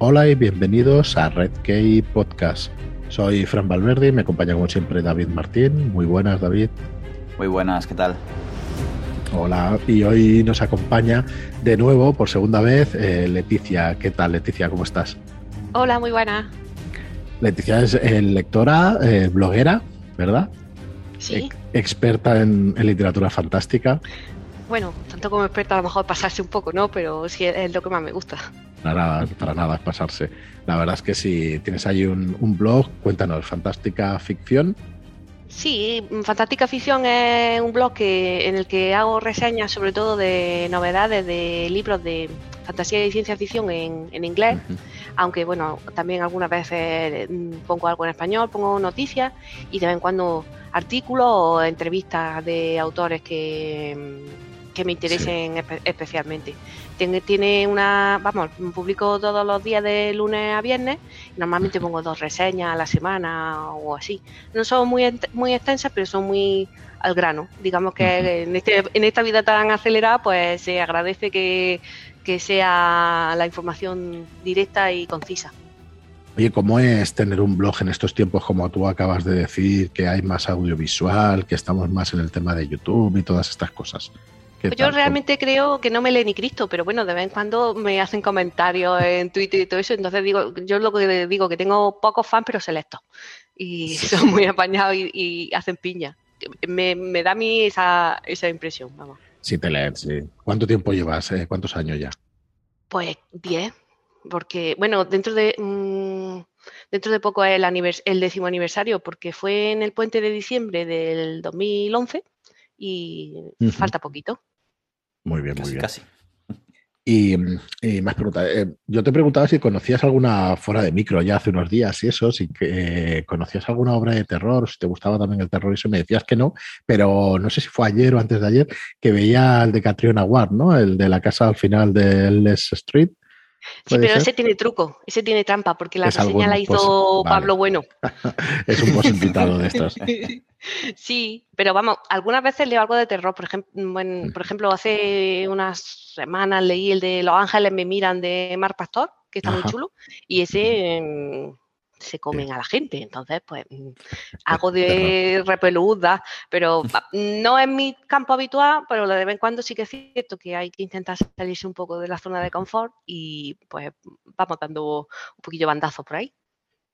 Hola y bienvenidos a Red Key Podcast. Soy Fran Valverde y me acompaña como siempre David Martín. Muy buenas, David. Muy buenas, ¿qué tal? Hola, y hoy nos acompaña de nuevo por segunda vez eh, Leticia. ¿Qué tal, Leticia? ¿Cómo estás? Hola, muy buena. Leticia es eh, lectora, eh, bloguera, ¿verdad? Sí. experta en, literatura fantástica. Bueno, tanto como experta a lo mejor pasarse un poco, ¿no? Pero sí es lo que más me gusta. Para nada, para nada es pasarse. La verdad es que si tienes ahí un, blog, cuéntanos, Fantástica Ficción. Sí, Fantástica Ficción es un blog que, en el que hago reseñas sobre todo de novedades de libros de fantasía y ciencia ficción en, inglés, aunque bueno, también algunas veces mm, pongo algo en español, pongo noticias y de vez en cuando artículos o entrevistas de autores que, mm, que me interesen especialmente tiene, una, vamos, publico todos los días de lunes a viernes, normalmente pongo dos reseñas a la semana o así. No son muy, muy extensas, pero son muy al grano. Digamos que en, este, en esta vida tan acelerada, pues se agradece que, que sea la información directa y concisa. Oye, ¿cómo es tener un blog en estos tiempos como tú acabas de decir, que hay más audiovisual, que estamos más en el tema de YouTube y todas estas cosas? Yo realmente creo que no me lee ni Cristo, pero bueno, de vez en cuando me hacen comentarios en Twitter y todo eso, entonces digo, yo lo que digo que tengo pocos fans, pero selectos. Y son muy apañados y, hacen piña. Me, da a mí esa, esa impresión, vamos. Sí, te leen, sí. ¿Cuánto tiempo llevas? Eh? ¿Cuántos años ya? Pues 10, porque, bueno, dentro de... Mm, dentro de poco es el, el décimo aniversario, porque fue en el puente de diciembre del 2011 y falta poquito. Muy bien, muy bien. Casi. Y, más preguntas. Eh, yo te preguntaba si conocías alguna fuera de micro ya hace unos días y eso, si que, conocías alguna obra de terror, si te gustaba también el terror y eso, me decías que no, pero no sé si fue ayer o antes de ayer que veía el de Catriona Ward, ¿no? El de la casa al final de Les Street. Sí, pero ese tiene truco, ese tiene trampa, porque la reseña la hizo Pablo Bueno. es un post invitado de estos. sí, pero vamos, algunas veces leo algo de terror. Por ejemplo, bueno, por ejemplo, hace unas semanas leí el de Los Ángeles me miran de Mar Pastor, que está muy chulo, y ese se comen a la gente. Entonces, pues mm, hago de repeluda, pero no es mi campo habitual, pero de vez en cuando sí que es cierto que hay que intentar salirse un poco de la zona de confort y pues vamos dando un poquillo bandazo por ahí.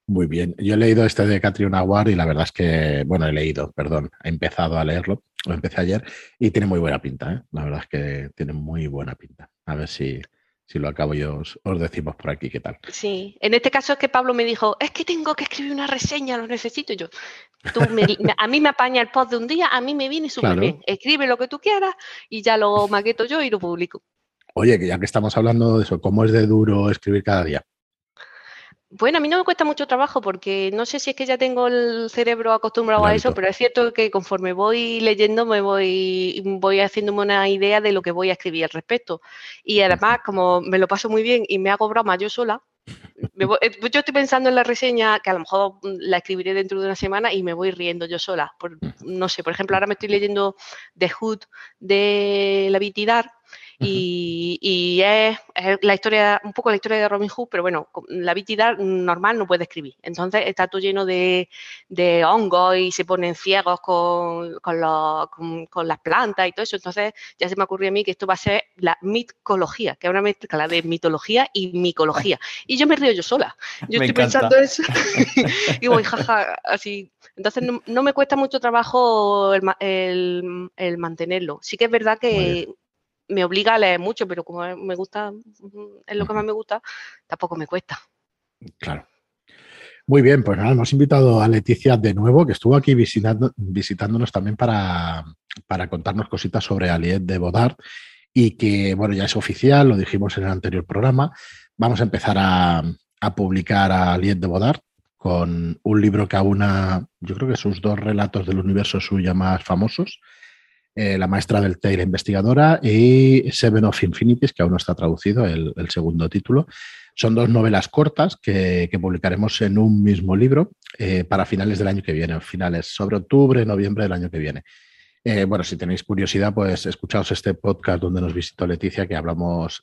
Muy bien. Yo he leído este de Catriona Ward y la verdad es que, bueno, he leído, perdón, he empezado a leerlo, lo empecé ayer y tiene muy buena pinta, ¿eh? La verdad es que tiene muy buena pinta. A ver si, si lo acabo yo, os, decimos por aquí qué tal. Sí, en este caso es que Pablo me dijo, es que tengo que escribir una reseña, lo necesito. yo, tú a mí me apaña el post de un día, a mí me viene súper bien. Escribe lo que tú quieras y ya lo maqueto yo y lo publico. Oye, que ya que estamos hablando de eso, ¿cómo es de duro escribir cada día? Bueno, a mí no me cuesta mucho trabajo porque no sé si es que ya tengo el cerebro acostumbrado a eso, pero es cierto que conforme voy leyendo me voy, voy haciéndome una idea de lo que voy a escribir al respecto. Y además, como me lo paso muy bien y me hago broma yo sola, eh, yo estoy pensando en la reseña que a lo mejor la escribiré dentro de una semana y me voy riendo yo sola. no sé, por ejemplo, ahora me estoy leyendo The Hood de la Vitidar y, es, la historia, un poco la historia de Robin Hood, pero bueno, la vitidad normal no puede escribir. Entonces está todo lleno de, hongos y se ponen ciegos con, con, las plantas y todo eso. Entonces ya se me ocurrió a mí que esto va a ser la mitología, que es una mezcla de mitología y micología. Y yo me río yo sola. Yo estoy pensando eso y voy, jaja, así. Entonces no, me cuesta mucho trabajo el, mantenerlo. Sí que es verdad que me obliga a leer mucho, pero como me gusta, es lo que más me gusta, tampoco me cuesta. Claro. Muy bien, pues nada, hemos invitado a Leticia de nuevo, que estuvo aquí visitando, visitándonos también para, contarnos cositas sobre Aliet de Bodar y que, bueno, ya es oficial, lo dijimos en el anterior programa. Vamos a empezar a, publicar a Aliet de Bodar con un libro que aúna, yo creo que sus dos relatos del universo suya más famosos, eh, la maestra del Teira investigadora y Seven of Infinities, que aún no está traducido, el, segundo título. Son dos novelas cortas que, publicaremos en un mismo libro eh, para finales del año que viene, finales sobre octubre, noviembre del año que viene. Eh, bueno, si tenéis curiosidad, pues escuchaos este podcast donde nos visitó Leticia, que hablamos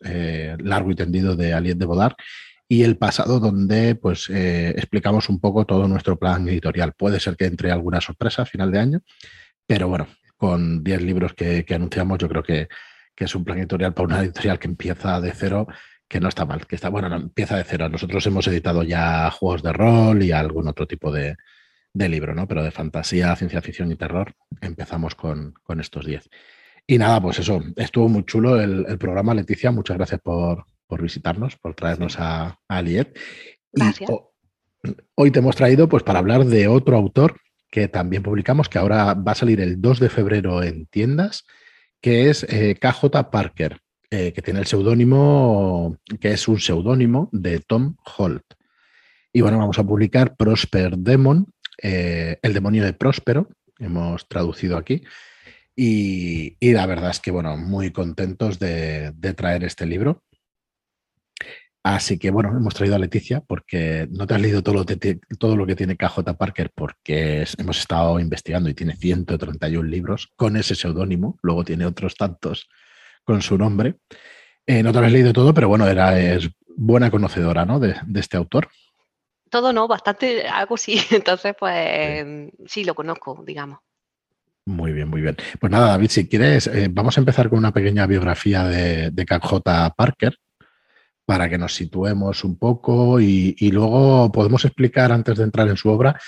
largo y tendido de Alien de Bodar y el pasado donde pues explicamos un poco todo nuestro plan editorial. Puede ser que entre alguna sorpresa a final de año, pero bueno, con 10 libros que, anunciamos, yo creo que, es un plan editorial para una editorial que empieza de cero, que no está mal, que está, bueno, no, empieza de cero. Nosotros hemos editado ya juegos de rol y algún otro tipo de, libro, ¿no? Pero de fantasía, ciencia ficción y terror, empezamos con, estos 10. Y nada, pues eso, estuvo muy chulo el, programa, Leticia, muchas gracias por, visitarnos, por traernos a, a Aliet. Gracias. hoy te hemos traído pues para hablar de otro autor que también publicamos, que ahora va a salir el 2 de febrero en tiendas, que es eh, KJ Parker, eh, que tiene el seudónimo, que es un seudónimo de Tom Holt. Y bueno, vamos a publicar Prosper Demon, eh, el demonio de Próspero, hemos traducido aquí. Y, la verdad es que, bueno, muy contentos de traer este libro. Así que bueno, hemos traído a Leticia porque no te has leído todo lo, todo lo que tiene KJ Parker porque hemos estado investigando y tiene 131 libros con ese seudónimo, luego tiene otros tantos con su nombre. Eh, no te has leído todo, pero bueno, era, es buena conocedora ¿no? de, este autor. Todo no, bastante, algo sí, entonces pues sí, lo conozco, digamos. Muy bien, muy bien. Pues nada, David, si quieres, eh, vamos a empezar con una pequeña biografía de, de KJ Parker, para que nos situemos un poco y, luego podemos explicar antes de entrar en su obra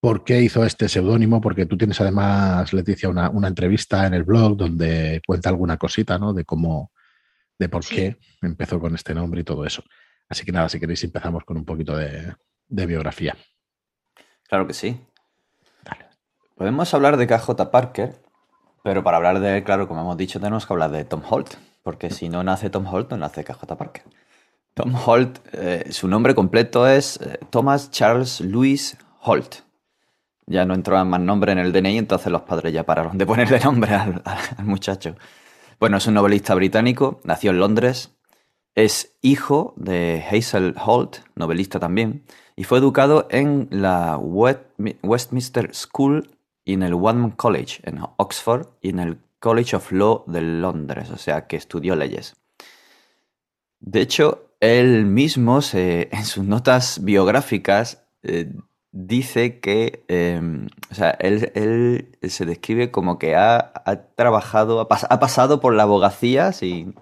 por qué hizo este seudónimo, porque tú tienes además, Leticia, una, entrevista en el blog donde cuenta alguna cosita, ¿no? De cómo, de por qué empezó con este nombre y todo eso. Así que nada, si queréis empezamos con un poquito de, biografía. Claro que sí. Podemos hablar de KJ Parker, pero para hablar de él, claro, como hemos dicho, tenemos que hablar de Tom Holt, porque si no nace Tom Holt, no nace KJ Parker. Tom Holt, eh, su nombre completo es eh, Thomas Charles Louis Holt. Ya no entró más nombre en el DNI, entonces los padres ya pararon de ponerle nombre al, muchacho. Bueno, es un novelista británico, nació en Londres, es hijo de Hazel Holt, novelista también, y fue educado en la Westminster School y en el Wadman College en Oxford y en el College of Law de Londres, o sea que estudió leyes. De hecho, él mismo en sus notas biográficas eh, dice que, em, o sea, él, se describe como que ha, trabajado, ha, pasado por la abogacía sin,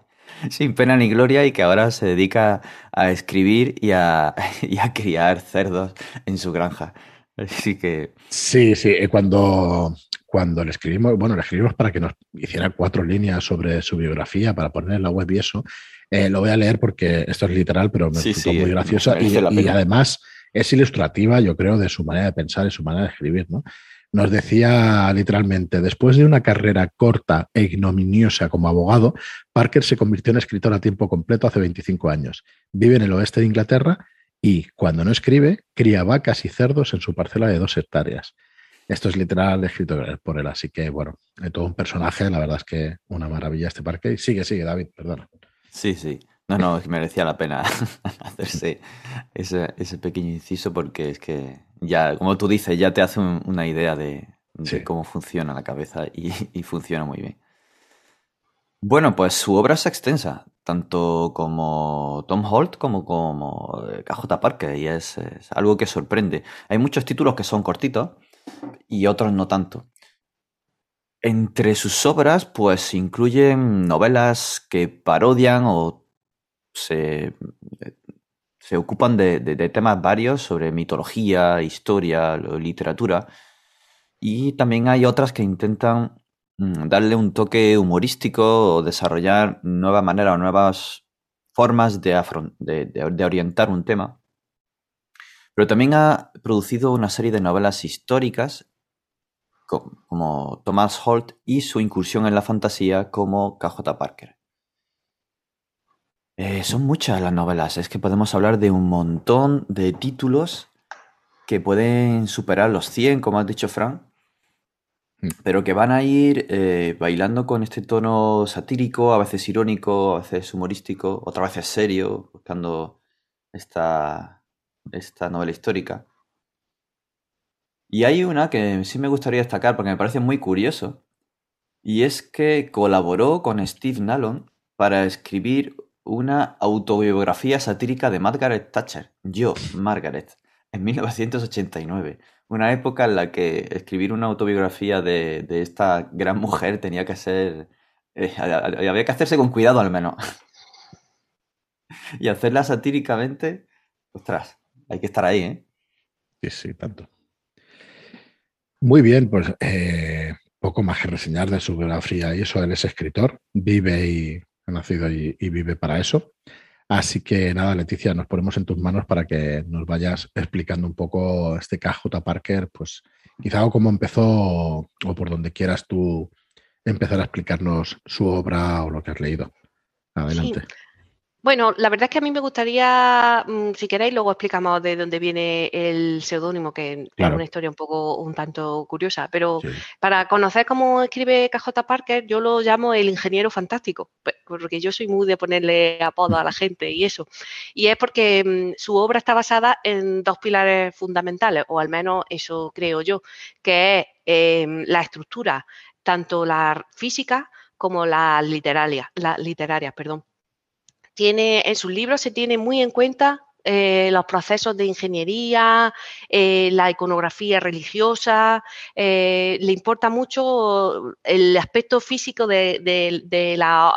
sin, pena ni gloria y que ahora se dedica a escribir y a, a criar cerdos en su granja. Así que... Sí, sí, eh, cuando, cuando le escribimos, bueno, le escribimos para que nos hiciera cuatro líneas sobre su biografía para poner en la web y eso, eh, lo voy a leer porque esto es literal, pero me sí, muy graciosa y, además es ilustrativa, yo creo, de su manera de pensar y su manera de escribir. ¿no? Nos decía literalmente, después de una carrera corta e ignominiosa como abogado, Parker se convirtió en escritor a tiempo completo hace 25 años. Vive en el oeste de Inglaterra y, cuando no escribe, cría vacas y cerdos en su parcela de dos hectáreas. Esto es literal escrito por él, así que bueno, de todo un personaje, la verdad es que una maravilla este parque. Sigue, sigue, David, perdona. Sí, sí. No, no, merecía la pena hacerse ese, pequeño inciso porque es que ya, como tú dices, ya te hace una idea de, cómo funciona la cabeza y, funciona muy bien. Bueno, pues su obra es extensa, tanto como Tom Holt como como KJ Parker, y es, es algo que sorprende. Hay muchos títulos que son cortitos y otros no tanto. Entre sus obras, pues incluyen novelas que parodian o se, se ocupan de, temas varios sobre mitología, historia, literatura. Y también hay otras que intentan mm, darle un toque humorístico o desarrollar nuevas maneras o nuevas formas de, de, orientar un tema. Pero también ha producido una serie de novelas históricas como Thomas Holt y su incursión en la fantasía como KJ Parker. Eh, son muchas las novelas, es que podemos hablar de un montón de títulos que pueden superar los 100, como has dicho, Frank, mm. pero que van a ir eh, bailando con este tono satírico, a veces irónico, a veces humorístico, otras veces serio, buscando esta, esta novela histórica. Y hay una que sí me gustaría destacar porque me parece muy curioso, y es que colaboró con Steve Nallon para escribir una autobiografía satírica de Margaret Thatcher. Yo, Margaret, en 1989. Una época en la que escribir una autobiografía de, esta gran mujer tenía que ser... Eh, había que hacerse con cuidado al menos. y hacerla satíricamente, ostras, hay que estar ahí, ¿eh? Sí, sí, tanto. Muy bien, pues eh, poco más que reseñar de su biografía y eso. Él es escritor, vive y ha nacido y, vive para eso. Así que nada, Leticia, nos ponemos en tus manos para que nos vayas explicando un poco este KJ Parker, pues quizá o cómo empezó o por donde quieras tú empezar a explicarnos su obra o lo que has leído. Adelante. Bueno, la verdad es que a mí me gustaría, mm, si queréis, luego explicamos de dónde viene el seudónimo, que es una historia un poco, un tanto curiosa, pero para conocer cómo escribe KJ Parker, yo lo llamo el ingeniero fantástico, porque yo soy muy de ponerle apodo a la gente y eso. Y es porque mm, su obra está basada en dos pilares fundamentales, o al menos eso creo yo, que es em, la estructura, tanto la física como la literaria, la literaria, perdón tiene, en sus libros se tiene muy en cuenta eh, los procesos de ingeniería, eh, la iconografía religiosa, eh, le importa mucho el aspecto físico de, la,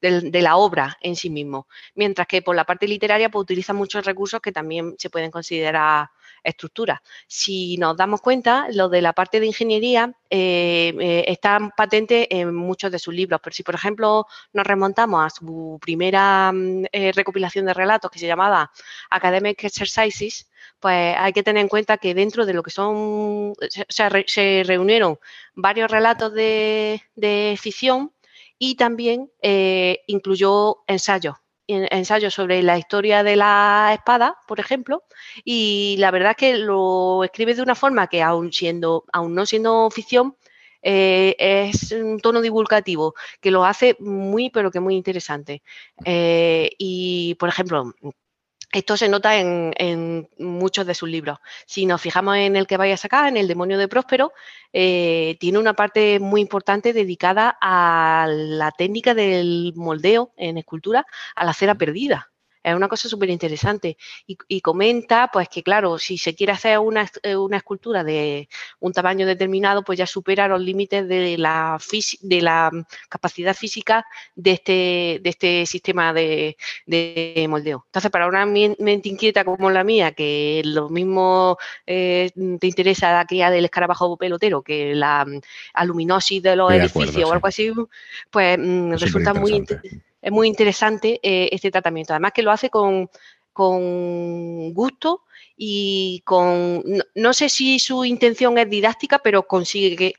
la, obra en sí mismo, mientras que por la parte literaria pues, utiliza muchos recursos que también se pueden considerar estructura. Si nos damos cuenta, lo de la parte de ingeniería eh, eh, está patente en muchos de sus libros, pero si por ejemplo nos remontamos a su primera mm, eh, recopilación de relatos que se llamaba Academic Exercises, pues hay que tener en cuenta que dentro de lo que son, se, reunieron varios relatos de, ficción y también incluyó ensayos ensayos sobre la historia de la espada, por ejemplo, y la verdad es que lo escribe de una forma que aún siendo, aún no siendo ficción, eh, es un tono divulgativo que lo hace muy, pero que muy interesante. Eh, y, por ejemplo, esto se nota en, muchos de sus libros. Si nos fijamos en el que vaya a sacar, en El demonio de Próspero, eh, tiene una parte muy importante dedicada a la técnica del moldeo en escultura a la cera perdida. Es una cosa súper interesante. Y, comenta, pues que claro, si se quiere hacer una, eh, una, escultura de un tamaño determinado, pues ya supera los límites de la, de la capacidad física de este, de este sistema de, moldeo. Entonces, para una mente inquieta como la mía, que lo mismo eh, te interesa aquella del escarabajo pelotero que la aluminosis de los edificios o algo así, pues mm, resulta muy interesante es muy interesante eh, este tratamiento. Además que lo hace con, gusto y con, no, sé si su intención es didáctica, pero consigue que,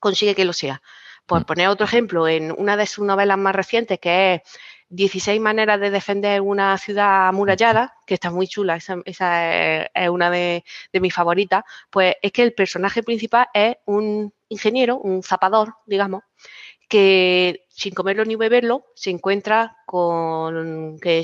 consigue que lo sea. Por mm. poner otro ejemplo, en una de sus novelas más recientes, que es 16 maneras de defender una ciudad amurallada, que está muy chula, esa, es, una de, de, mis favoritas, pues es que el personaje principal es un ingeniero, un zapador, digamos, que sin comerlo ni beberlo se encuentra con que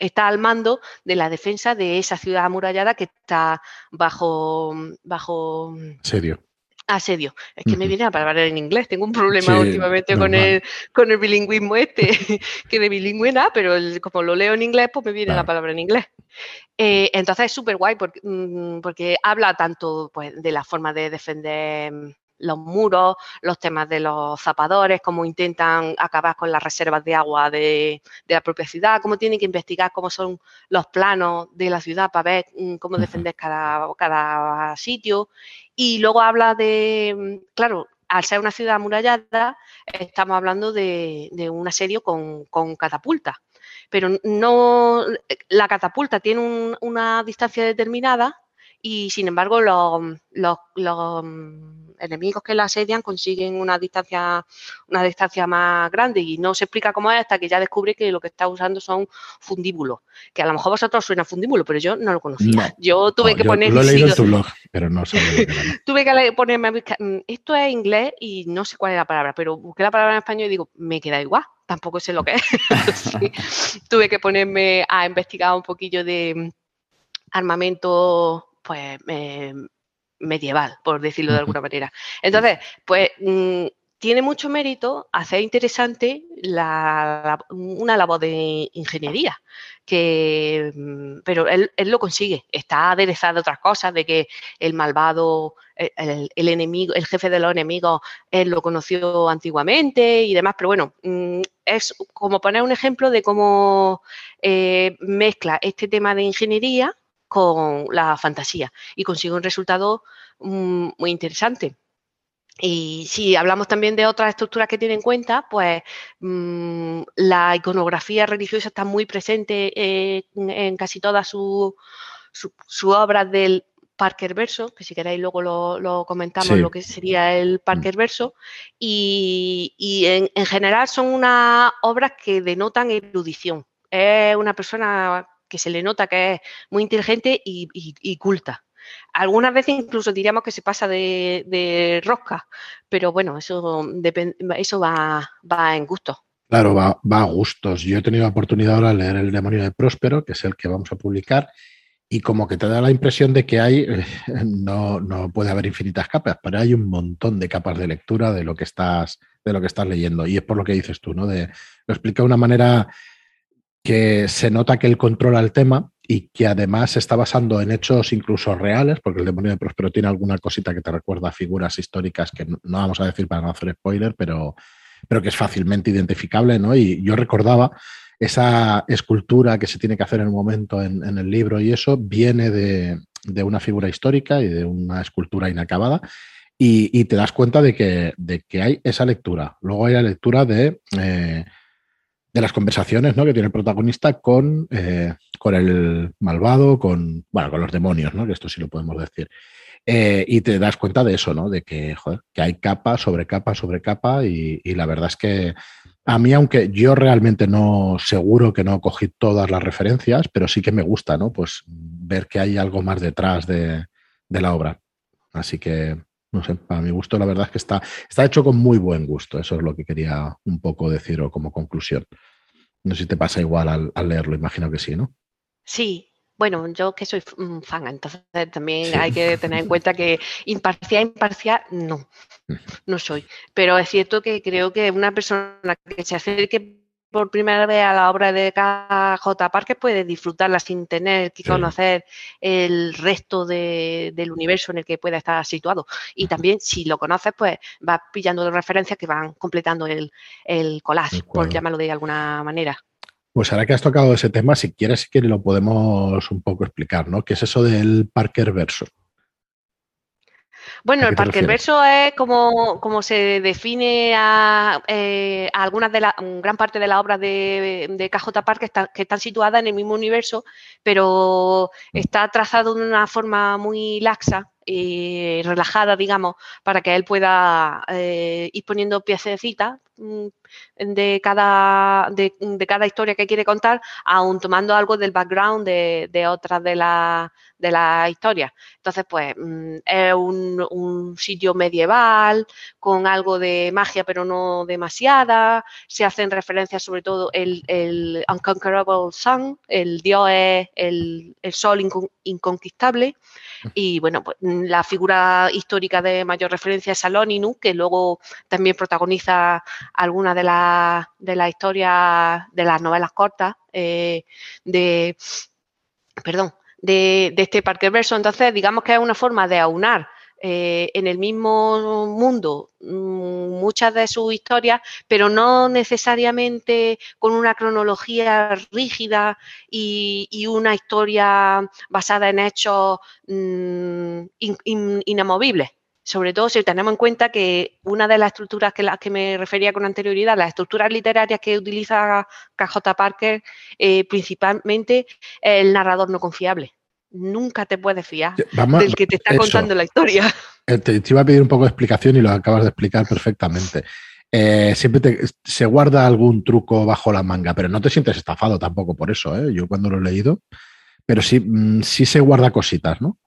está al mando de la defensa de esa ciudad amurallada que está bajo bajo serio asedio. Es que me viene a palabra en inglés. Tengo un problema últimamente con el, con el bilingüismo este, que de bilingüe nada, pero como lo leo en inglés, pues me viene la palabra en inglés. Eh, entonces es súper guay porque, mm, porque, habla tanto pues, de la forma de defender los muros, los temas de los zapadores, cómo intentan acabar con las reservas de agua de, la propia ciudad, cómo tienen que investigar cómo son los planos de la ciudad para ver mm, cómo defender cada, cada sitio. Y luego habla de, mm, claro, al ser una ciudad amurallada, estamos hablando de, un asedio con, catapulta. Pero no, la catapulta tiene una distancia determinada y sin embargo los, los, enemigos que la asedian consiguen una distancia, una distancia más grande y no se explica cómo es hasta que ya descubre que lo que está usando son fundíbulos, que a lo mejor vosotros suena fundíbulo, pero yo no lo conocía. yo tuve que poner... Lo he leído en tu blog, pero no Tuve que ponerme mm, esto es inglés y no sé cuál es la palabra, pero busqué la palabra en español y digo, me queda igual tampoco sé lo que es. tuve que ponerme a investigar un poquillo de mm, armamento pues eh, medieval, por decirlo de alguna manera. Entonces, pues mm, tiene mucho mérito hacer interesante una labor de ingeniería, que, mm, pero él, lo consigue. Está aderezado otras cosas, de que el malvado, el, enemigo, el jefe de los enemigos, él lo conoció antiguamente y demás, pero bueno, mm, es como poner un ejemplo de cómo eh, mezcla este tema de ingeniería con la fantasía y consigue un resultado mm, muy interesante. Y si hablamos también de otras estructuras que tiene en cuenta, pues mm, la iconografía religiosa está muy presente eh, en casi todas sus su, obras del Parker Verso, que si queréis luego lo, comentamos lo que sería el mm. Parker Verso, y, en, general son unas obras que denotan erudición. Es una persona que se le nota que es muy inteligente y culta. Algunas veces incluso diríamos que se pasa de, rosca, pero bueno, eso, eso va, va en gusto. Claro, va, a gustos. Yo he tenido la oportunidad ahora de leer El demonio de Próspero, que es el que vamos a publicar, y como que te da la impresión de que hay, no, no, puede haber infinitas capas, pero hay un montón de capas de lectura de lo que estás, de lo que estás leyendo. Y es por lo que dices tú, ¿no? De, lo explica de una manera que se nota que él controla el tema y que además se está basando en hechos incluso reales, porque el demonio de Próspero tiene alguna cosita que te recuerda figuras históricas que no, vamos a decir para no hacer spoiler, pero, pero que es fácilmente identificable, ¿no? Y yo recordaba esa escultura que se tiene que hacer en un momento en, el libro y eso viene de, una figura histórica y de una escultura inacabada. Y, te das cuenta de que, de que, hay esa lectura. Luego hay la lectura de eh, de las conversaciones ¿no? que tiene el protagonista con, eh, con el malvado, con, bueno, con los demonios, ¿no? que esto sí lo podemos decir. Eh, y te das cuenta de eso, ¿no? de que, que hay capa sobre capa sobre capa y, la verdad es que a mí, aunque yo realmente no seguro que no cogí todas las referencias, pero sí que me gusta, ¿no? Pues ver que hay algo más detrás de, de la obra. Así que no sé, para mi gusto la verdad es que está, está hecho con muy buen gusto. Eso es lo que quería un poco decir o como conclusión. No sé si te pasa igual al, leerlo, imagino que sí, ¿no? Sí, bueno, yo que soy fan, entonces también hay que tener en cuenta que imparcial, imparcial, no, mm. no soy. Pero es cierto que creo que una persona que se acerque por primera vez a la obra de KJ Parker puede disfrutarla sin tener que conocer el resto del universo en el que pueda estar situado. Y también, si lo conoces, pues vas pillando referencias que van completando el, el collage, por llamarlo de alguna manera. Pues ahora que has tocado ese tema, si quieres, que lo podemos un poco explicar, ¿no? ¿Qué es eso del Parker verso? Bueno, el Parker Verso es como, como se define a, eh, algunas de la gran parte de las obras de, de KJ Parker que, están situadas en el mismo universo, pero mm. está trazado de una forma muy laxa y relajada, digamos, para que él pueda eh, ir poniendo piececitas de cada, de, cada historia que quiere contar, aún tomando algo del background de, de otras de las de la historia. Entonces, pues mm, es un, sitio medieval con algo de magia, pero no demasiada. Se hacen referencias sobre todo el, el Unconquerable Sun, el dios es el, sol inconquistable. Y bueno, pues mm, la figura histórica de mayor referencia es Saloninu, que luego también protagoniza algunas de las de la historias de las novelas cortas eh, de perdón, de, este parque verso. Entonces, digamos que es una forma de aunar eh, en el mismo mundo mm, muchas de sus historias, pero no necesariamente con una cronología rígida y, una historia basada en hechos mm, inamovibles sobre todo si tenemos en cuenta que una de las estructuras que las que me refería con anterioridad, las estructuras literarias que utiliza KJ Parker, eh, principalmente el narrador no confiable. Nunca te puedes fiar del que te está contando la historia. Eh, te, iba a pedir un poco de explicación y lo acabas de explicar perfectamente. Eh, siempre se guarda algún truco bajo la manga, pero no te sientes estafado tampoco por eso, Yo cuando lo he leído, pero sí, mm, sí se guarda cositas, ¿no?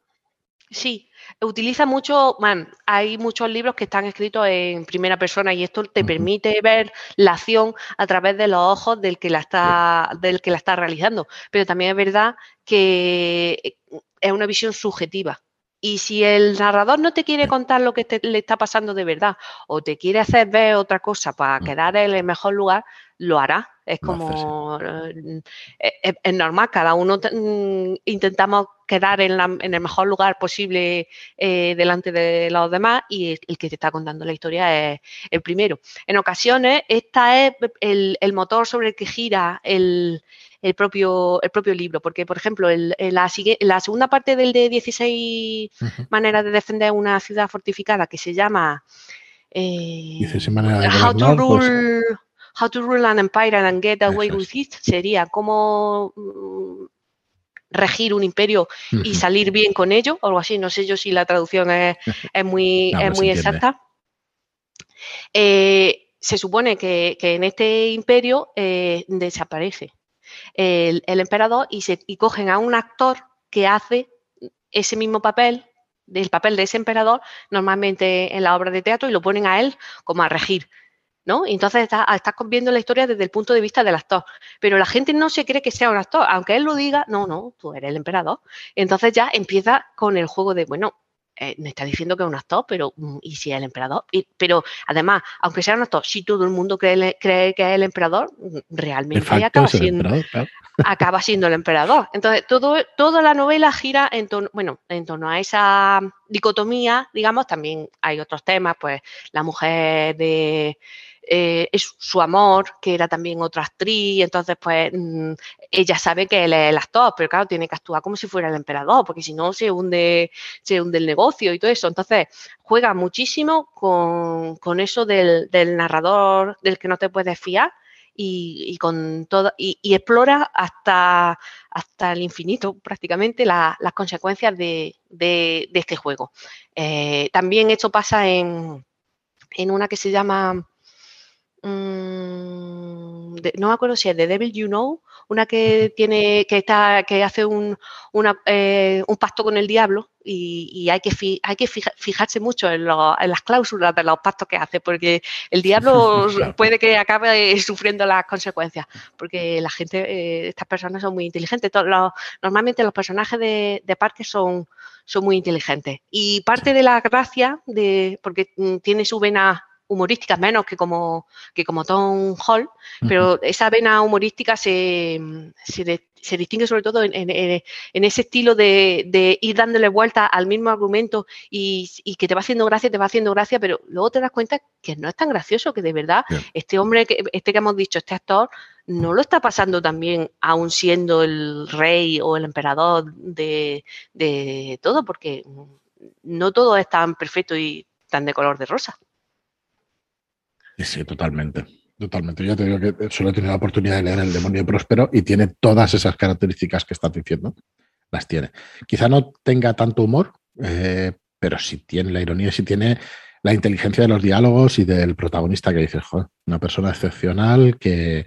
Sí, utiliza mucho, hay muchos libros que están escritos en primera persona y esto te permite ver la acción a través de los ojos del que la está, del que la está realizando. Pero también es verdad que es una visión subjetiva. Y si el narrador no te quiere contar lo que le está pasando de verdad o te quiere hacer ver otra cosa para quedar en el mejor lugar, lo hará. Es como, eh, es, normal, cada uno mm, intentamos quedar en, el mejor lugar posible eh, delante de los demás y el, que te está contando la historia es el primero. En ocasiones, esta es el, motor sobre el que gira el, propio, el propio libro, porque, por ejemplo, la, segunda parte del de 16 maneras de defender una ciudad fortificada que se llama... Eh, How to pues Rule... How to Rule an Empire and Get Away with It sería cómo mm, regir un imperio y salir bien con ello, o algo así. No sé yo si la traducción es, muy, muy exacta. Eh, se supone que, en este imperio eh, desaparece el, emperador y, se, y cogen a un actor que hace ese mismo papel, del papel de ese emperador, normalmente en la obra de teatro, y lo ponen a él como a regir. ¿No? entonces estás, viendo la historia desde el punto de vista del actor. Pero la gente no se cree que sea un actor, aunque él lo diga, no, no, tú eres el emperador. Entonces ya empieza con el juego de, bueno, eh, me está diciendo que es un actor, pero mm, ¿y si es el emperador? pero además, aunque sea un actor, si todo el mundo cree, cree que es el emperador, mm, realmente acaba siendo, acaba siendo el emperador. Entonces, todo, toda la novela gira en torno, bueno, en torno a esa dicotomía, digamos, también hay otros temas, pues la mujer de eh, es su amor, que era también otra actriz, entonces pues mm, ella sabe que él es el actor, pero claro, tiene que actuar como si fuera el emperador, porque si no se hunde, se hunde el negocio y todo eso. Entonces, juega muchísimo con, eso del, narrador del que no te puedes fiar. Y, con todo y, explora hasta, hasta el infinito prácticamente las consecuencias de, este juego. Eh, también esto pasa en, en una que se llama Mm, no me acuerdo si es de Devil You Know, una que tiene, que está, que hace un, eh, un pacto con el diablo y, hay que, hay que fijarse mucho en, las cláusulas de los pactos que hace, porque el diablo puede que acabe sufriendo las consecuencias, porque la gente, eh, estas personas son muy inteligentes. normalmente los personajes de, de parque son, son muy inteligentes. Y parte de la gracia, de, porque mm, tiene su vena humorísticas menos que como, que como Tom Hall, pero esa vena humorística se, se, distingue sobre todo en, ese estilo de, ir dándole vuelta al mismo argumento y, que te va haciendo gracia, te va haciendo gracia, pero luego te das cuenta que no es tan gracioso, que de verdad este hombre, que, este que hemos dicho, este actor, no lo está pasando tan bien aún siendo el rey o el emperador de, de todo, porque no todo es tan perfecto y tan de color de rosa. Sí, totalmente. Totalmente. Yo te digo que solo he tenido la oportunidad de leer El demonio próspero y tiene todas esas características que estás diciendo. Las tiene. Quizá no tenga tanto humor, eh, pero sí tiene la ironía, sí tiene la inteligencia de los diálogos y del protagonista que dices, joder, una persona excepcional que,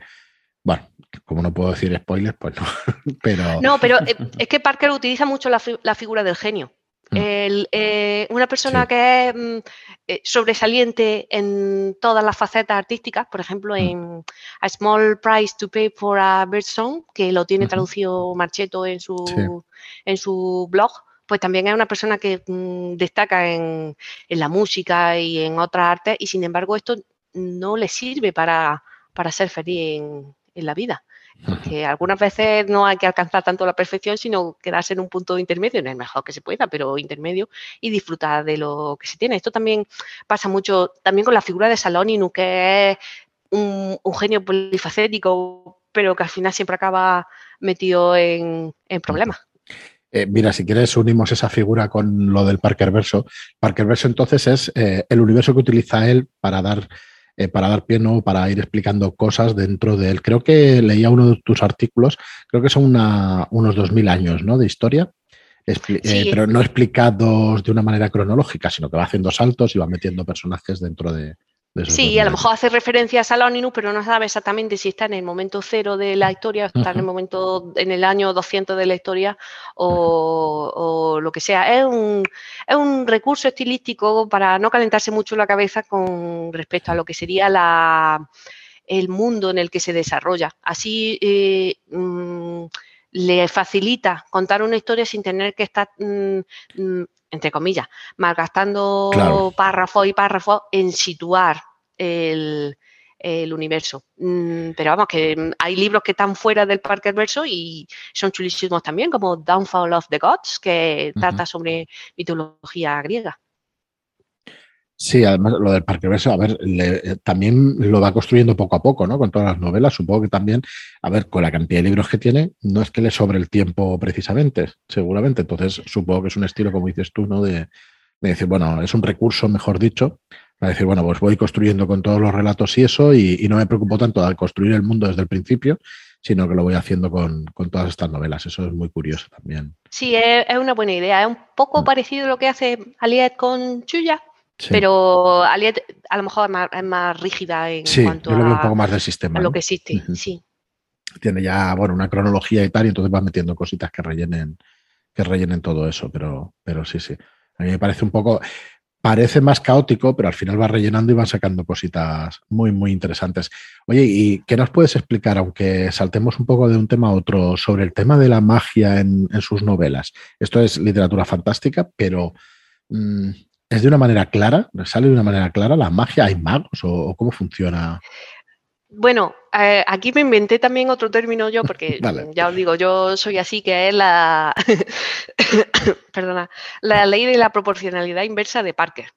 bueno, como no puedo decir spoilers, pues no. pero... No, pero eh, es que Parker utiliza mucho la figura del genio. Mm. Eh, una persona que es mm, eh, sobresaliente en todas las facetas artísticas, por ejemplo, mm. en A Small Price to Pay for a Bird Song, que lo tiene traducido Marcheto en su, en su blog, pues también es una persona que destaca en, la música y en otras artes, y sin embargo esto no le sirve para, ser feliz en la vida que algunas veces no hay que alcanzar tanto la perfección, sino quedarse en un punto intermedio, en el mejor que se pueda, pero intermedio, y disfrutar de lo que se tiene. Esto también pasa mucho, también con la figura de Saloninu, que es un, genio polifacético, pero que al final siempre acaba metido en, problemas. Eh, mira, si quieres unimos esa figura con lo del Parker Verso. Parker Verso entonces es eh, el universo que utiliza él para dar eh, para dar pie, ¿no? para ir explicando cosas dentro de él. Creo que leía uno de tus artículos, creo que son una, unos 2.000 años ¿no? de historia. Eh, pero no explicados de una manera cronológica, sino que va haciendo saltos y va metiendo personajes dentro de, Sí, a lo mejor hace referencia a Salónino, pero no sabe exactamente si está en el momento cero de la historia, está en el momento, en el año 200 de la historia o, lo que sea. Es un, es un recurso estilístico para no calentarse mucho la cabeza con respecto a lo que sería la, el mundo en el que se desarrolla. Así, eh, mm, le facilita contar una historia sin tener que estar, mm, mm, entre comillas, malgastando párrafo y párrafo en situar el, universo. Mm, pero vamos, que hay libros que están fuera del Parker verso y son chulísimos también, como Downfall of the Gods, que trata sobre mitología griega. Sí, además lo del Parque Verso, a ver, eh, también lo va construyendo poco a poco, ¿no? Con todas las novelas, supongo que también, a ver, con la cantidad de libros que tiene, no es que le sobre el tiempo precisamente, seguramente. Entonces, supongo que es un estilo, como dices tú, ¿no? De, decir, bueno, es un recurso, mejor dicho, para decir, bueno, pues voy construyendo con todos los relatos y eso, y, no me preocupo tanto de construir el mundo desde el principio, sino que lo voy haciendo con, todas estas novelas. Eso es muy curioso también. Sí, es, una buena idea. Es un poco mm. parecido a lo que hace Aliet con Chuya, pero Aliet a lo mejor es más, rígida en cuanto a, un poco más del sistema, lo que existe. Sí. Tiene ya bueno, una cronología y tal, y entonces va metiendo cositas que rellenen, que rellenen todo eso, pero, pero sí, sí. A mí me parece un poco, parece más caótico, pero al final va rellenando y va sacando cositas muy, muy interesantes. Oye, ¿y qué nos puedes explicar, aunque saltemos un poco de un tema a otro, sobre el tema de la magia en, sus novelas? Esto es literatura fantástica, pero mm, ¿Es de una manera clara? ¿Sale de una manera clara la magia? ¿Hay magos o, cómo funciona? Bueno, eh, aquí me inventé también otro término yo, porque ya os digo, yo soy así, que es la, perdona, la ley de la proporcionalidad inversa de Parker.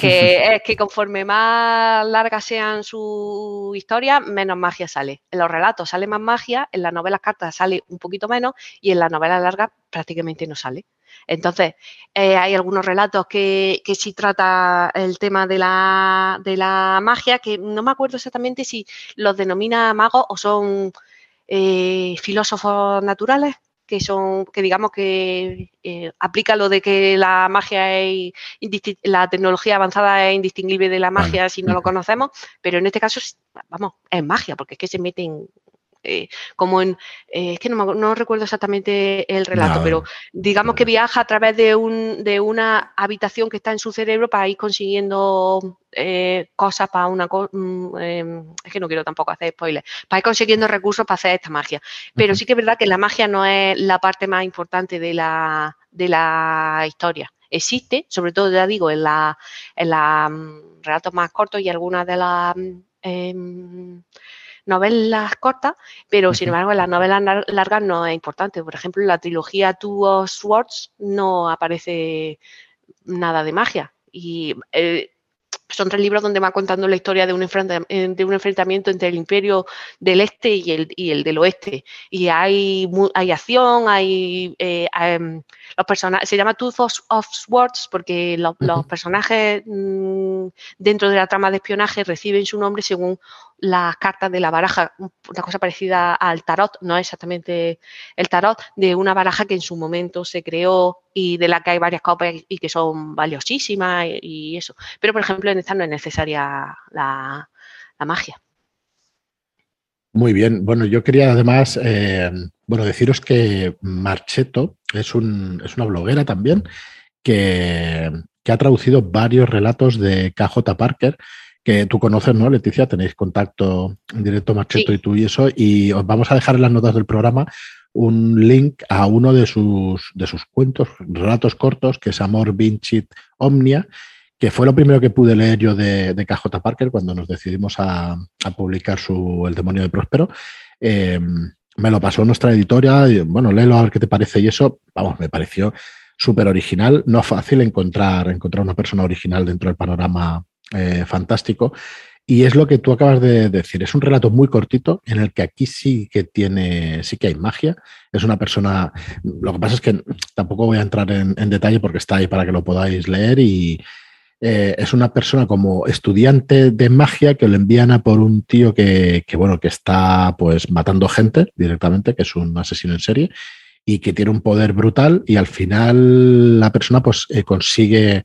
Que es que conforme más largas sean su historia, menos magia sale. En los relatos sale más magia, en las novelas cartas sale un poquito menos y en las novelas largas prácticamente no sale. Entonces, eh, hay algunos relatos que, que, sí trata el tema de la, de la, magia, que no me acuerdo exactamente si los denomina magos o son eh, filósofos naturales, que son, que digamos que eh, aplica lo de que la magia es la tecnología avanzada es indistinguible de la magia si no lo conocemos, pero en este caso, vamos, es magia, porque es que se meten eh, como en, eh, es que no, recuerdo exactamente el relato, pero digamos que viaja a través de, un, de una habitación que está en su cerebro para ir consiguiendo eh, cosas para una mm, em, es que no quiero tampoco hacer spoilers, para ir consiguiendo recursos para hacer esta magia. Pero sí que es verdad que la magia no es la parte más importante de la, de la historia. Existe, sobre todo ya digo, en la, en la mm, relatos más cortos y algunas de las mm, em, novelas cortas, pero sin embargo en las novelas largas no es importante. Por ejemplo, en la trilogía Two of Swords no aparece nada de magia. Y eh, son tres libros donde va contando la historia de un, de un enfrentamiento entre el imperio del este y el, y el del oeste. Y hay, hay acción, hay, eh, em, los personajes, se llama Tooth of, Swords porque los, personajes mm, dentro de la trama de espionaje reciben su nombre según las cartas de la baraja, una cosa parecida al tarot, no exactamente el tarot, de una baraja que en su momento se creó y de la que hay varias copias y que son valiosísimas y, eso. Pero, por ejemplo, en esta no es necesaria la, magia. Muy bien. Bueno, yo quería además, eh, bueno, deciros que Marcheto es, un, es una bloguera también que, que, ha traducido varios relatos de KJ Parker que tú conoces, ¿no, Leticia? Tenéis contacto en directo, Marcheto y tú y eso, y os vamos a dejar en las notas del programa un link a uno de sus, de sus cuentos, relatos cortos, que es Amor Vincit Omnia, que fue lo primero que pude leer yo de, de KJ Parker cuando nos decidimos a, publicar su El demonio de Próspero. Eh, me lo pasó nuestra editora, y, bueno, léelo a ver qué te parece y eso, vamos, me pareció súper original. No es fácil encontrar, encontrar una persona original dentro del panorama eh, fantástico. Y es lo que tú acabas de decir. Es un relato muy cortito en el que aquí sí que tiene, sí que hay magia. Es una persona. Lo que pasa es que tampoco voy a entrar en, detalle porque está ahí para que lo podáis leer. Y eh, es una persona como estudiante de magia que lo envían a por un tío que, bueno, que está pues matando gente directamente, que es un asesino en serie y que tiene un poder brutal. Y al final la persona pues eh, consigue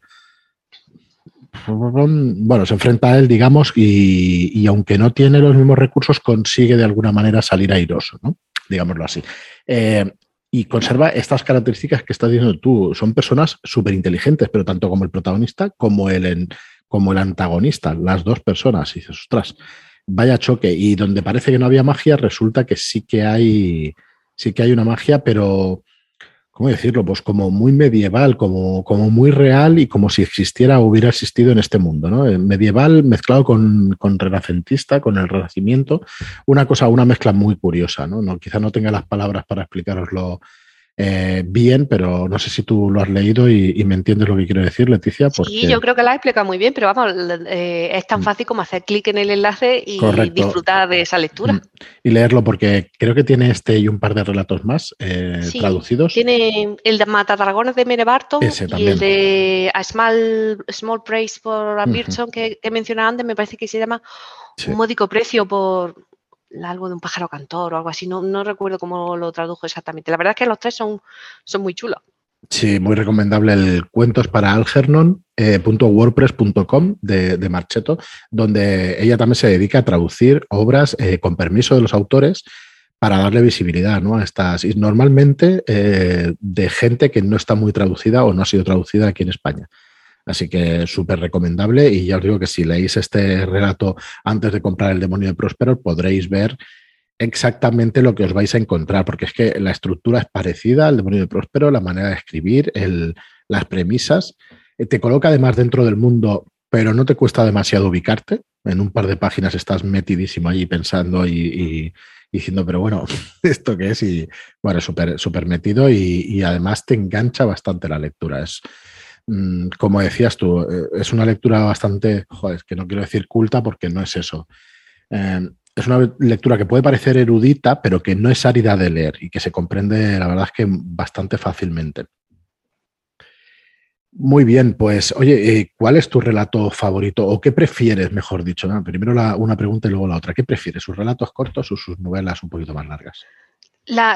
bueno, se enfrenta a él, digamos, y, aunque no tiene los mismos recursos, consigue de alguna manera salir airoso, ¿no? Digámoslo así. Eh, y conserva estas características que estás diciendo tú. Son personas súper inteligentes, pero tanto como el protagonista como el, como el antagonista, las dos personas. Y dices, ostras, vaya choque. Y donde parece que no había magia, resulta que sí que hay, sí que hay una magia, pero ¿cómo decirlo? Pues como muy medieval, como, como muy real y como si existiera o hubiera existido en este mundo, ¿no? Eh, medieval mezclado con, con renacentista, con el renacimiento, una cosa, una mezcla muy curiosa, ¿no? no quizá no tenga las palabras para explicaroslo eh, bien, pero no sé si tú lo has leído y, me entiendes lo que quiero decir, Leticia. Sí, yo creo que lo has explicado muy bien, pero vamos, eh, es tan mm. fácil como hacer clic en el enlace y disfrutar de esa lectura. Mm. Y leerlo, porque creo que tiene este y un par de relatos más eh, traducidos. Tiene el de Matadragones de Mere Barton y el de A Small, Small Praise por a que, que mencionaba antes, me parece que se llama Un módico precio por algo de un pájaro cantor o algo así, no, no recuerdo cómo lo tradujo exactamente. La verdad es que los tres son, son muy chulos. Sí, muy recomendable el cuentos para algernon.wordpress.com de, de, Marcheto, donde ella también se dedica a traducir obras eh, con permiso de los autores para darle visibilidad ¿no? a estas. Y normalmente eh, de gente que no está muy traducida o no ha sido traducida aquí en España. Así que súper recomendable y ya os digo que si leéis este relato antes de comprar El demonio de Próspero podréis ver exactamente lo que os vais a encontrar, porque es que la estructura es parecida al demonio de Próspero, la manera de escribir, las premisas. Eh, te coloca además dentro del mundo, pero no te cuesta demasiado ubicarte. En un par de páginas estás metidísimo allí pensando y, diciendo, pero bueno, ¿esto qué es? Y bueno, súper súper metido y, y, además te engancha bastante la lectura. Es, como decías tú, eh, es una lectura bastante, joder, que no quiero decir culta porque no es eso. Em, es una lectura que puede parecer erudita, pero que no es árida de leer y que se comprende, la verdad es que bastante fácilmente. Muy bien, pues oye, eh, ¿cuál es tu relato favorito o qué prefieres, mejor dicho? Primero una pregunta y luego la otra. ¿Qué prefieres, sus relatos cortos o sus novelas un poquito más largas?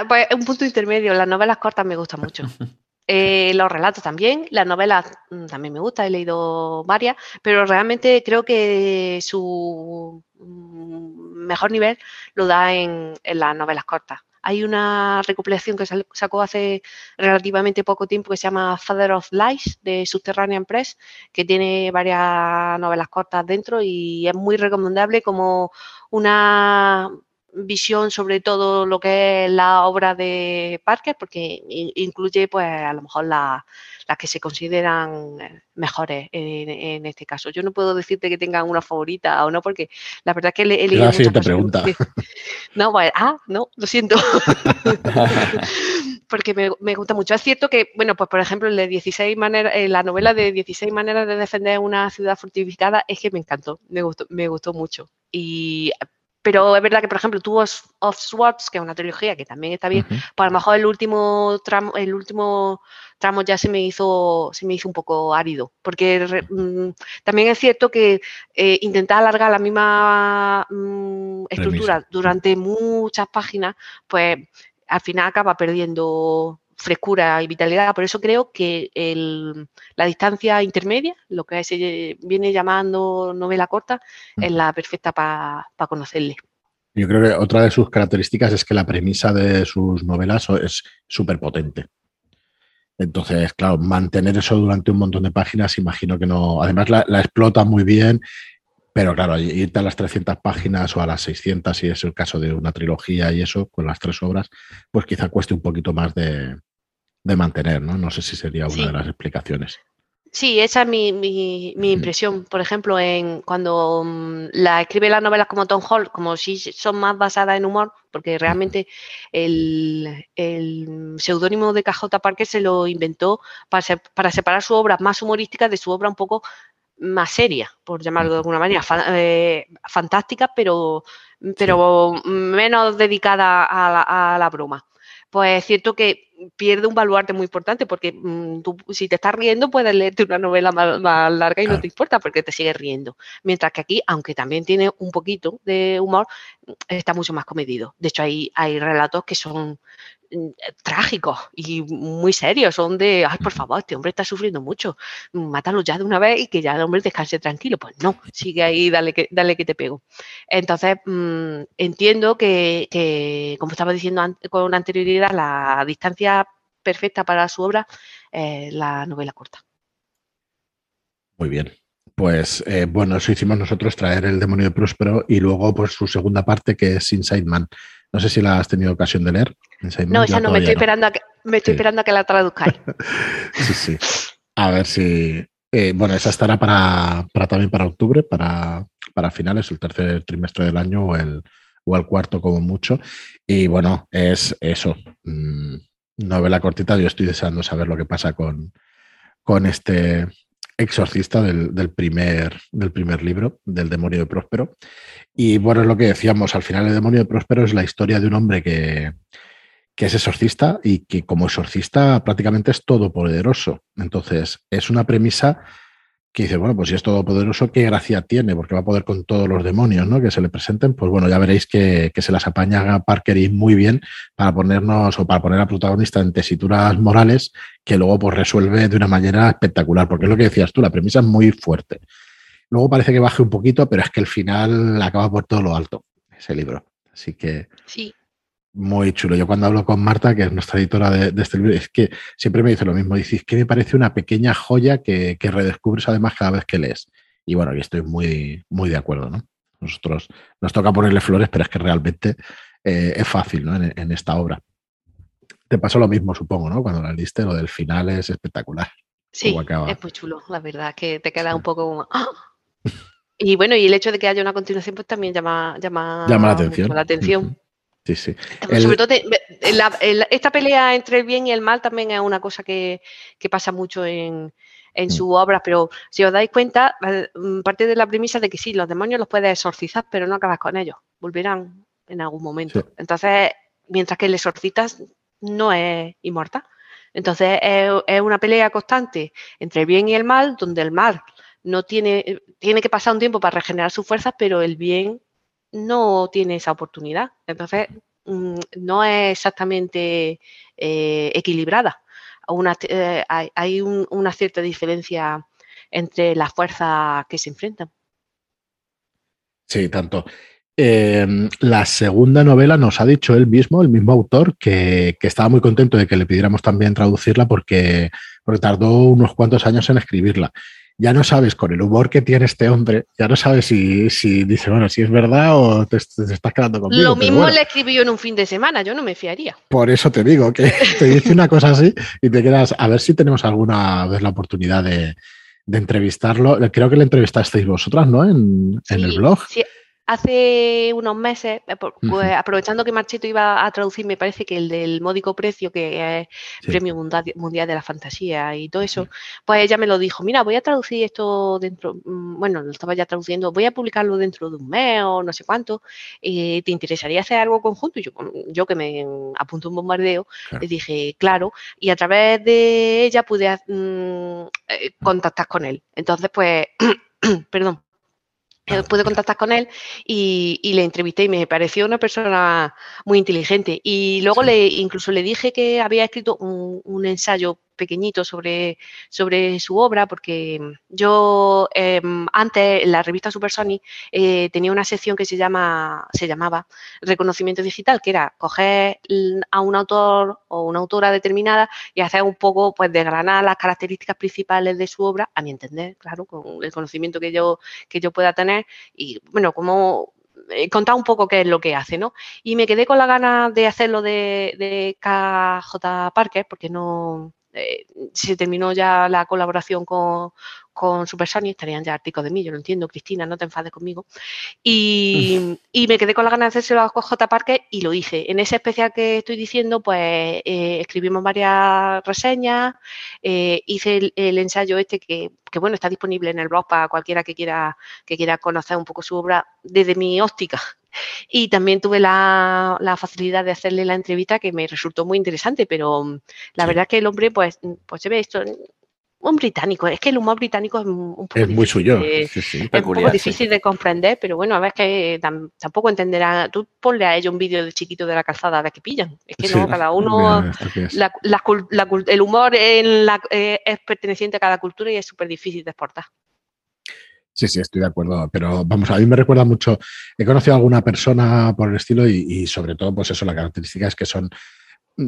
Pues, un punto intermedio, las novelas cortas me gustan mucho. Eh, los relatos también, las novelas mm, también me gusta, he leído varias, pero realmente creo que su mm, mejor nivel lo da en, las novelas cortas. Hay una recopilación que sacó hace relativamente poco tiempo que se llama Father of Lies de Subterranean Press, que tiene varias novelas cortas dentro y es muy recomendable como una visión sobre todo lo que es la obra de Parker, porque incluye pues a lo mejor las que se consideran eh, mejores en, este caso. Yo no puedo decirte que tengan una favorita o no, porque la verdad es que he, leído. La siguiente pregunta. No, pues, ah, no, lo siento. porque me, gusta mucho. Es cierto que, bueno, pues por ejemplo, el de 16 maneras, eh, la novela de 16 maneras de defender una ciudad fortificada es que me encantó, me gustó, me gustó mucho. Y pero es verdad que, por ejemplo, tú of Swords, que es una trilogía que también está bien, pues a lo mejor el último tramo, el último tramo ya se me hizo, se me hizo un poco árido. Porque mm, también es cierto que eh, intentar alargar la misma mm, estructura durante muchas páginas, pues al final acaba perdiendo frescura y vitalidad. Por eso creo que la distancia intermedia, lo que se viene llamando novela corta, es la perfecta para conocerle. Yo creo que otra de sus características es que la premisa de sus novelas es súper potente. Entonces, claro, mantener eso durante un montón de páginas, imagino que no. Además, la, explota muy bien, pero claro, irte a las 300 páginas o a las 600, si es el caso de una trilogía y eso, con las tres obras, pues quizá cueste un poquito más de, de mantener, ¿no? No sé si sería una de las explicaciones. Sí, esa es mi, mi, impresión. Por ejemplo, en cuando mm, la escribe las novelas como Tom Hall, como si son más basadas en humor, porque realmente el, el seudónimo de KJ Parker se lo inventó para, para separar su obra más humorística de su obra un poco más seria, por llamarlo de alguna manera, eh, fantástica, pero, pero menos dedicada a la, a la broma. Pues es cierto que pierde un baluarte muy importante porque mm, tú, si te estás riendo puedes leerte una novela más, larga y no te importa porque te sigues riendo. Mientras que aquí, aunque también tiene un poquito de humor, está mucho más comedido. De hecho, hay, hay relatos que son trágicos y muy serios, son de, ay, por favor, este hombre está sufriendo mucho, mátalo ya de una vez y que ya el hombre descanse tranquilo. Pues no, sigue ahí, dale que, dale que te pego. Entonces, mm, entiendo que, como estaba diciendo con anterioridad, la distancia perfecta para su obra es la novela corta. Muy bien. Pues eh, bueno, eso hicimos nosotros, traer el demonio de Próspero y luego pues su segunda parte que es Inside Man. No sé si la has tenido ocasión de leer. no, esa no, me estoy, Esperando a que, me estoy esperando a que la traduzcáis. sí, sí. A ver si. Eh, bueno, esa estará para, también para octubre, para, para finales, el tercer trimestre del año o el, o el cuarto como mucho. Y bueno, es eso. Mm, novela cortita. Yo estoy deseando saber lo que pasa con, con este exorcista del, primer, del primer libro, del demonio de Próspero. Y bueno, es lo que decíamos, al final el demonio de Próspero es la historia de un hombre que, que es exorcista y que como exorcista prácticamente es todopoderoso. Entonces, es una premisa que dice, bueno, pues si es todopoderoso, ¿qué gracia tiene? Porque va a poder con todos los demonios ¿no? que se le presenten. Pues bueno, ya veréis que, se las apaña Parker y muy bien para ponernos o para poner al protagonista en tesituras morales que luego pues resuelve de una manera espectacular. Porque es lo que decías tú, la premisa es muy fuerte. Luego parece que baje un poquito, pero es que el final acaba por todo lo alto, ese libro. Así que sí muy chulo. Yo cuando hablo con Marta, que es nuestra editora de, este libro, es que siempre me dice lo mismo. Dice, que me parece una pequeña joya que, redescubres además cada vez que lees. Y bueno, yo estoy muy, muy de acuerdo, ¿no? Nosotros nos toca ponerle flores, pero es que realmente eh, es fácil, ¿no? En, esta obra. Te pasó lo mismo, supongo, ¿no? Cuando la leíste, lo del final es espectacular. Sí, es muy chulo, la verdad, que te queda un poco ¡ah! Y bueno, y el hecho de que haya una continuación, pues también llama, llama, llama la atención. La atención. Sí, sí. Sobre todo, esta pelea entre el bien y el mal también es una cosa que, pasa mucho en, en mm. sus obras, pero si os dais cuenta, mm, parte de la premisa de que sí, los demonios los puedes exorcizar, pero no acabas con ellos, volverán en algún momento. Entonces, mientras que el exorcitas no es inmortal. Entonces, es, es, una pelea constante entre el bien y el mal, donde el mal no tiene, tiene que pasar un tiempo para regenerar sus fuerzas, pero el bien no tiene esa oportunidad. Entonces, mm, no es exactamente eh, equilibrada. Eh, hay, una cierta diferencia entre las fuerzas que se enfrentan. Sí, tanto. Em, la segunda novela nos ha dicho él mismo, el mismo autor, que, estaba muy contento de que le pidiéramos también traducirla porque, porque tardó unos cuantos años en escribirla ya no sabes con el humor que tiene este hombre, ya no sabes si, si dice, bueno, si es verdad o te, estás quedando conmigo. Lo mismo le escribí yo en un fin de semana, yo no me fiaría. Por eso te digo que te dice una cosa así y te quedas, a ver si tenemos alguna vez la oportunidad de, entrevistarlo. Creo que le entrevistasteis vosotras, ¿no? En, en el blog. Sí, Hace unos meses, eh, pues, aprovechando que Marchito iba a traducir, me parece que el del módico precio, que es Premio mundial, de la Fantasía y todo eso, pues ella me lo dijo, mira, voy a traducir esto dentro, mm, bueno, lo estaba ya traduciendo, voy a publicarlo dentro de un mes o no sé cuánto, ¿te interesaría hacer algo conjunto? Y yo, yo que me apunto un bombardeo, le dije, claro, y a través de ella pude mm, eh, contactar con él. Entonces, pues, perdón pude contactar con él y, le entrevisté y me pareció una persona muy inteligente. Y luego le incluso le dije que había escrito un ensayo pequeñito sobre, sobre su obra, porque yo em, antes en la revista Super Sony eh, tenía una sección que se, llama, se llamaba Reconocimiento Digital, que era coger a un autor o una autora determinada y hacer un poco, pues, desgranar las características principales de su obra, a mi entender, claro, con el conocimiento que yo, que yo pueda tener y, bueno, como eh, contar un poco qué es lo que hace, ¿no? Y me quedé con la gana de hacerlo de, de KJ Parker, porque no, eh, se terminó ya la colaboración con, con Super Sony, estarían ya artículos de mí, yo lo entiendo, Cristina, no te enfades conmigo. Y, me quedé con la ganas de hacerlo a J. Parker y lo hice. En ese especial que estoy diciendo, pues eh, escribimos varias reseñas, eh, hice el, ensayo este que, que, bueno, está disponible en el blog para cualquiera que quiera, que quiera conocer un poco su obra desde mi óptica, y también tuve la, facilidad de hacerle la entrevista que me resultó muy interesante, pero mm, la verdad que el hombre, pues, mm, pues se ve esto, un británico, es que el humor británico es un poco es muy suyo, es un poco difícil de comprender, pero bueno, a ver que tampoco entenderá, tú ponle a ellos un vídeo de chiquito de la calzada a ver qué pillan, es que no, cada uno, el humor en la, eh, es perteneciente a cada cultura y es súper difícil de exportar. Sí, sí, estoy de acuerdo. Pero vamos, a mí me recuerda mucho. He conocido a alguna persona por el estilo y, sobre todo, pues eso, la característica es que son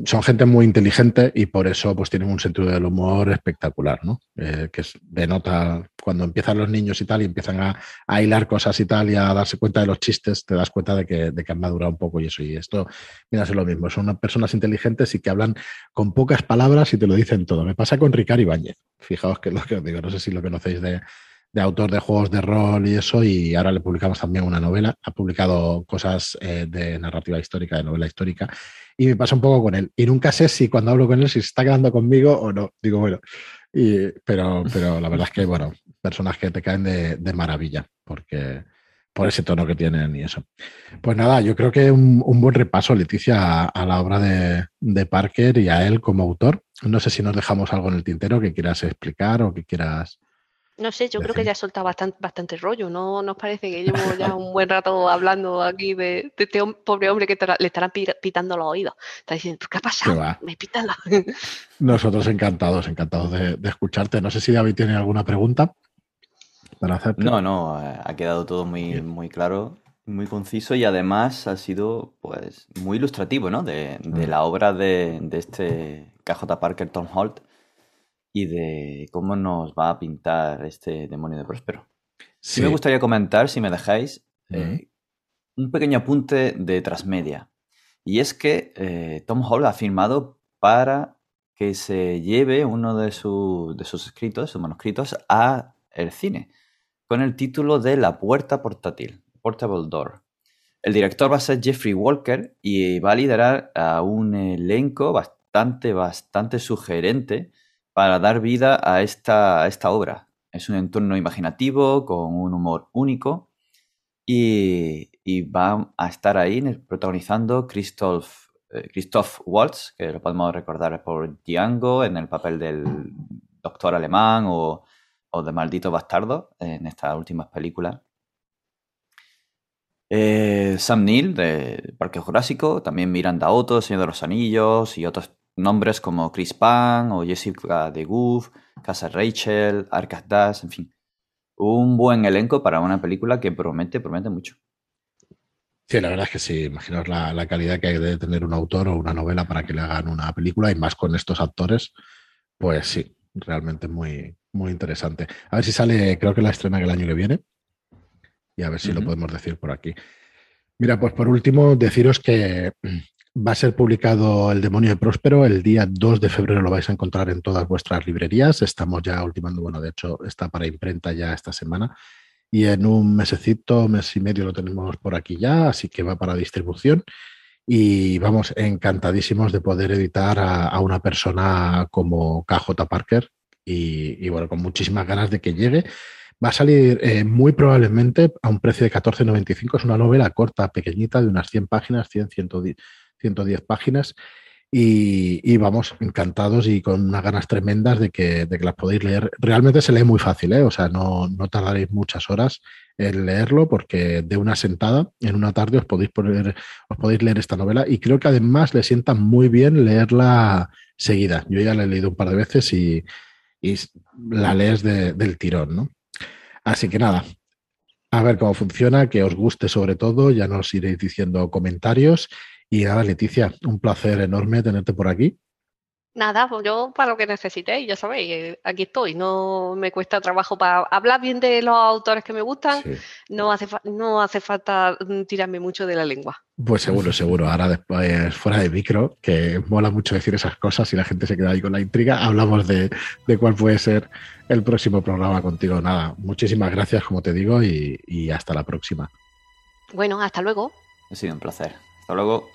son gente muy inteligente y por eso pues tienen un sentido del humor espectacular, ¿no? Eh, que es, denota cuando empiezan los niños y tal y empiezan a, hilar cosas y tal y a darse cuenta de los chistes, te das cuenta de que, de que han madurado un poco y eso. Y esto, mira, es lo mismo, son personas inteligentes y que hablan con pocas palabras y te lo dicen todo. Me pasa con Ricardo Ibáñez. Fijaos que es lo que os digo, no sé si lo conocéis de, de autor de juegos de rol y eso, y ahora le publicamos también una novela. Ha publicado cosas eh, de narrativa histórica, de novela histórica, y me pasa un poco con él. Y nunca sé si cuando hablo con él si se está quedando conmigo o no. Digo, bueno, pero, pero la verdad es que, bueno, personas que te caen de, de, maravilla, porque por ese tono que tienen y eso. Pues nada, yo creo que un, un buen repaso, Leticia, a, a la obra de, de, Parker y a él como autor. No sé si nos dejamos algo en el tintero que quieras explicar o que quieras no sé, yo creo que ya ha soltado bastante, bastante rollo, ¿no? ¿Nos parece que llevo ya un buen rato hablando aquí de, de este pobre hombre que le estarán pitando los oídos? Está diciendo, ¿qué ha pasado? ¿Qué Me pitan la... Nosotros encantados, encantados de, de, escucharte. No sé si David tiene alguna pregunta para hacerte. No, no, ha quedado todo muy, muy claro, muy conciso y además ha sido pues muy ilustrativo, ¿no? De, de mm. la obra de, de este KJ Parker Tom Holt y de cómo nos va a pintar este demonio de Próspero. Sí, me gustaría comentar, si me dejáis, eh, un pequeño apunte de transmedia. Y es que eh, Tom Hall ha firmado para que se lleve uno de, de sus escritos, sus manuscritos, a el cine, con el título de La puerta portátil, Portable Door. El director va a ser Jeffrey Walker y va a liderar a un elenco bastante, bastante sugerente para dar vida a esta, esta obra. Es un entorno imaginativo, con un humor único, y, va a estar ahí protagonizando Christoph, eh, Christoph Waltz, que lo podemos recordar por Django en el papel del doctor alemán o, o de maldito bastardo en estas últimas películas. Eh, Sam Neill de Parque Jurásico, también Miranda Otto, Señor de los Anillos y otros nombres como Chris Pan o Jessica de Goof, Casa Rachel, Arcas Dash, en fin. Un buen elenco para una película que promete, promete mucho. Sí, la verdad es que sí, imaginaos la, la, calidad que hay de tener un autor o una novela para que le hagan una película y más con estos actores, pues sí, realmente muy, muy interesante. A ver si sale, creo que la estrena el año que viene y a ver si uh -huh. lo podemos decir por aquí. Mira, pues por último, deciros que Va a ser publicado El demonio de Próspero el día 2 de febrero, lo vais a encontrar en todas vuestras librerías. Estamos ya ultimando, bueno, de hecho está para imprenta ya esta semana y en un mesecito, mes y medio lo tenemos por aquí ya, así que va para distribución y vamos encantadísimos de poder editar a, una persona como KJ Parker y, y, bueno, con muchísimas ganas de que llegue. Va a salir eh, muy probablemente a un precio de 14,95. Es una novela corta, pequeñita, de unas 100 páginas, 100, 110 110 páginas. Y, vamos, encantados y con unas ganas tremendas de que, de que, las podéis leer. Realmente se lee muy fácil, ¿eh? o sea, no, no, tardaréis muchas horas en leerlo porque de una sentada, en una tarde, os podéis, poner, os podéis leer esta novela y creo que además le sienta muy bien leerla seguida. Yo ya la he leído un par de veces y, y la lees de, del tirón, ¿no? Así que nada, a ver cómo funciona, que os guste sobre todo, ya nos iréis diciendo comentarios y nada, Leticia, un placer enorme tenerte por aquí. Nada, pues yo para lo que necesitéis, ya sabéis, eh, aquí estoy. No me cuesta trabajo para hablar bien de los autores que me gustan, sí. no, hace no hace falta mm, tirarme mucho de la lengua. Pues seguro, seguro. Ahora después, fuera de micro, que mola mucho decir esas cosas y la gente se queda ahí con la intriga, hablamos de, de cuál puede ser el próximo programa contigo. Nada, muchísimas gracias, como te digo, y, y hasta la próxima. Bueno, hasta luego. Ha sido un placer. Hasta luego.